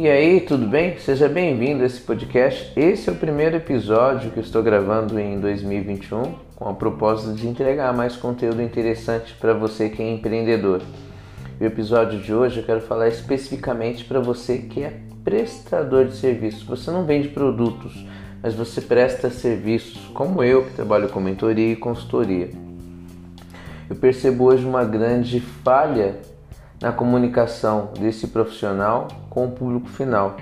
E aí, tudo bem? Seja bem-vindo a esse podcast. Esse é o primeiro episódio que estou gravando em 2021 com a proposta de entregar mais conteúdo interessante para você que é empreendedor. No episódio de hoje eu quero falar especificamente para você que é prestador de serviços. Você não vende produtos, mas você presta serviços, como eu que trabalho com mentoria e consultoria. Eu percebo hoje uma grande falha na comunicação desse profissional com o público final.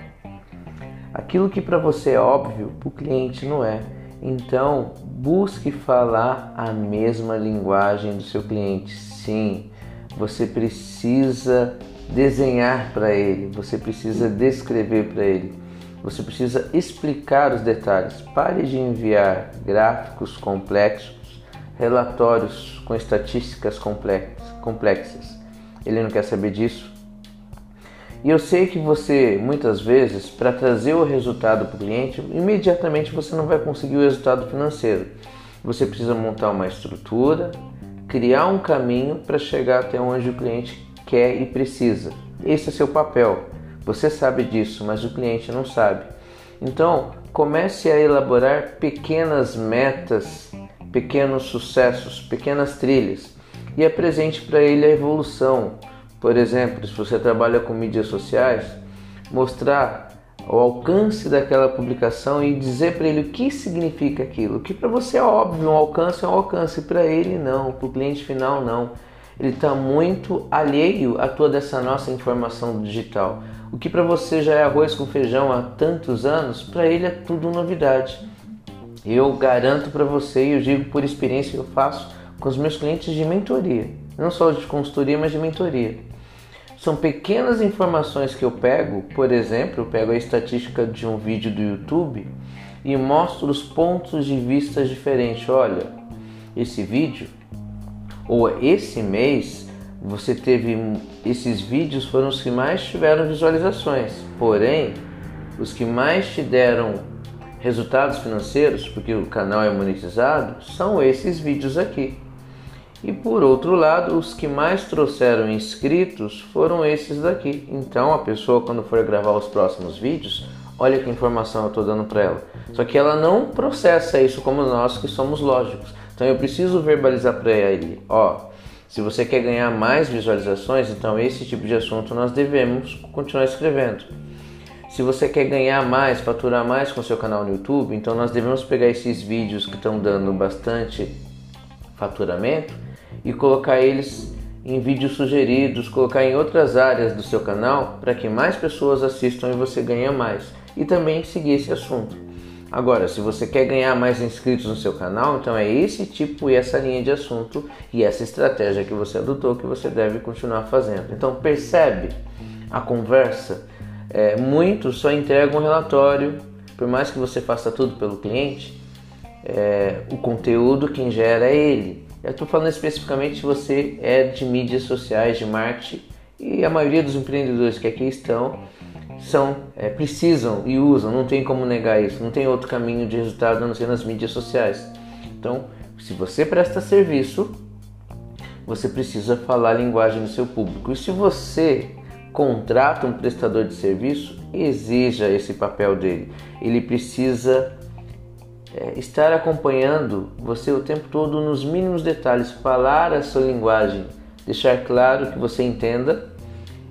Aquilo que para você é óbvio, para o cliente não é. Então, busque falar a mesma linguagem do seu cliente. Sim, você precisa desenhar para ele, você precisa descrever para ele, você precisa explicar os detalhes. Pare de enviar gráficos complexos, relatórios com estatísticas complexas ele não quer saber disso. E eu sei que você, muitas vezes, para trazer o resultado para o cliente, imediatamente você não vai conseguir o resultado financeiro. Você precisa montar uma estrutura, criar um caminho para chegar até onde o cliente quer e precisa. Esse é seu papel. Você sabe disso, mas o cliente não sabe. Então, comece a elaborar pequenas metas, pequenos sucessos, pequenas trilhas e apresente para ele a evolução. Por exemplo, se você trabalha com mídias sociais, mostrar o alcance daquela publicação e dizer para ele o que significa aquilo. Que para você é óbvio, um alcance é um alcance, para ele não, para o cliente final não. Ele está muito alheio a toda essa nossa informação digital. O que para você já é arroz com feijão há tantos anos, para ele é tudo novidade. Eu garanto para você, e eu digo por experiência que eu faço, com os meus clientes de mentoria, não só de consultoria, mas de mentoria. São pequenas informações que eu pego, por exemplo, eu pego a estatística de um vídeo do YouTube e mostro os pontos de vista diferentes. Olha, esse vídeo ou esse mês você teve esses vídeos foram os que mais tiveram visualizações. Porém, os que mais te deram resultados financeiros, porque o canal é monetizado, são esses vídeos aqui. E por outro lado, os que mais trouxeram inscritos foram esses daqui. Então a pessoa quando for gravar os próximos vídeos, olha que informação eu estou dando para ela. Só que ela não processa isso como nós que somos lógicos. Então eu preciso verbalizar para ele, ó, se você quer ganhar mais visualizações, então esse tipo de assunto nós devemos continuar escrevendo. Se você quer ganhar mais, faturar mais com seu canal no YouTube, então nós devemos pegar esses vídeos que estão dando bastante faturamento e colocar eles em vídeos sugeridos, colocar em outras áreas do seu canal para que mais pessoas assistam e você ganhe mais. E também seguir esse assunto. Agora, se você quer ganhar mais inscritos no seu canal, então é esse tipo e essa linha de assunto e essa estratégia que você adotou que você deve continuar fazendo. Então percebe a conversa. É, muitos só entregam um relatório, por mais que você faça tudo pelo cliente, é, o conteúdo quem gera é ele. Eu estou falando especificamente se você é de mídias sociais, de marketing, e a maioria dos empreendedores que aqui estão são é, precisam e usam, não tem como negar isso, não tem outro caminho de resultado a não ser nas mídias sociais. Então, se você presta serviço, você precisa falar a linguagem do seu público. E se você contrata um prestador de serviço, exija esse papel dele. Ele precisa é, estar acompanhando você o tempo todo nos mínimos detalhes, falar a sua linguagem, deixar claro que você entenda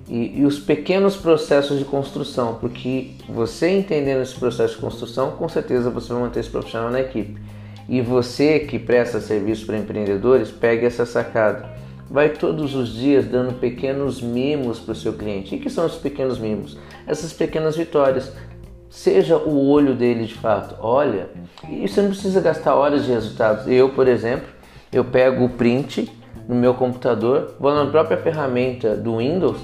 e, e, os pequenos processos de construção, porque você entendendo esse processo de construção, com certeza você vai manter esse profissional na equipe. E você que presta serviço para empreendedores, pegue essa sacada. Vai todos os dias dando pequenos mimos para o seu cliente. E que são esses pequenos mimos? Essas pequenas vitórias seja o olho dele de fato. Olha, e você não precisa gastar horas de resultados. Eu, por exemplo, eu pego o print no meu computador, vou na própria ferramenta do Windows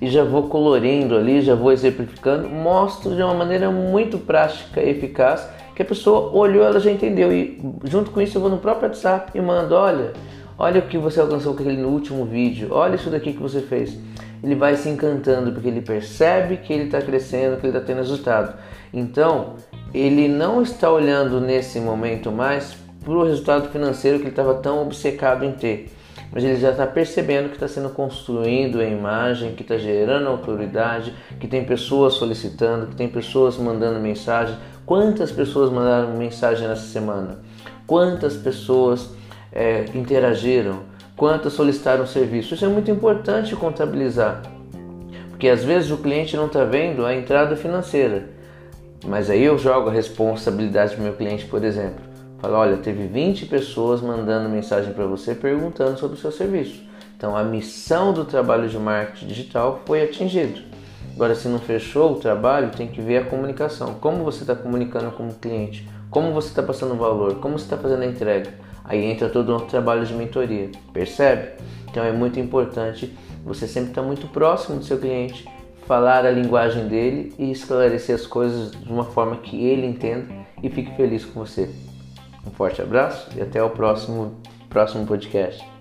e já vou colorindo ali, já vou exemplificando, mostro de uma maneira muito prática e eficaz que a pessoa olhou, ela já entendeu e junto com isso eu vou no próprio WhatsApp e mando, olha, olha o que você alcançou com aquele último vídeo, olha isso daqui que você fez ele vai se encantando porque ele percebe que ele está crescendo, que ele está tendo resultado. Então, ele não está olhando nesse momento mais para o resultado financeiro que ele estava tão obcecado em ter. mas ele já está percebendo que está sendo construído a imagem, que está gerando autoridade, que tem pessoas solicitando, que tem pessoas mandando mensagem. Quantas pessoas mandaram mensagem nessa semana? Quantas pessoas é, interagiram? Quantas solicitaram serviço? Isso é muito importante contabilizar, porque às vezes o cliente não está vendo a entrada financeira, mas aí eu jogo a responsabilidade para o meu cliente, por exemplo. Fala, olha, teve 20 pessoas mandando mensagem para você perguntando sobre o seu serviço. Então a missão do trabalho de marketing digital foi atingida. Agora, se não fechou o trabalho, tem que ver a comunicação. Como você está comunicando com o cliente? Como você está passando valor? Como você está fazendo a entrega? Aí entra todo o trabalho de mentoria, percebe? Então é muito importante você sempre estar muito próximo do seu cliente, falar a linguagem dele e esclarecer as coisas de uma forma que ele entenda e fique feliz com você. Um forte abraço e até o próximo, próximo podcast.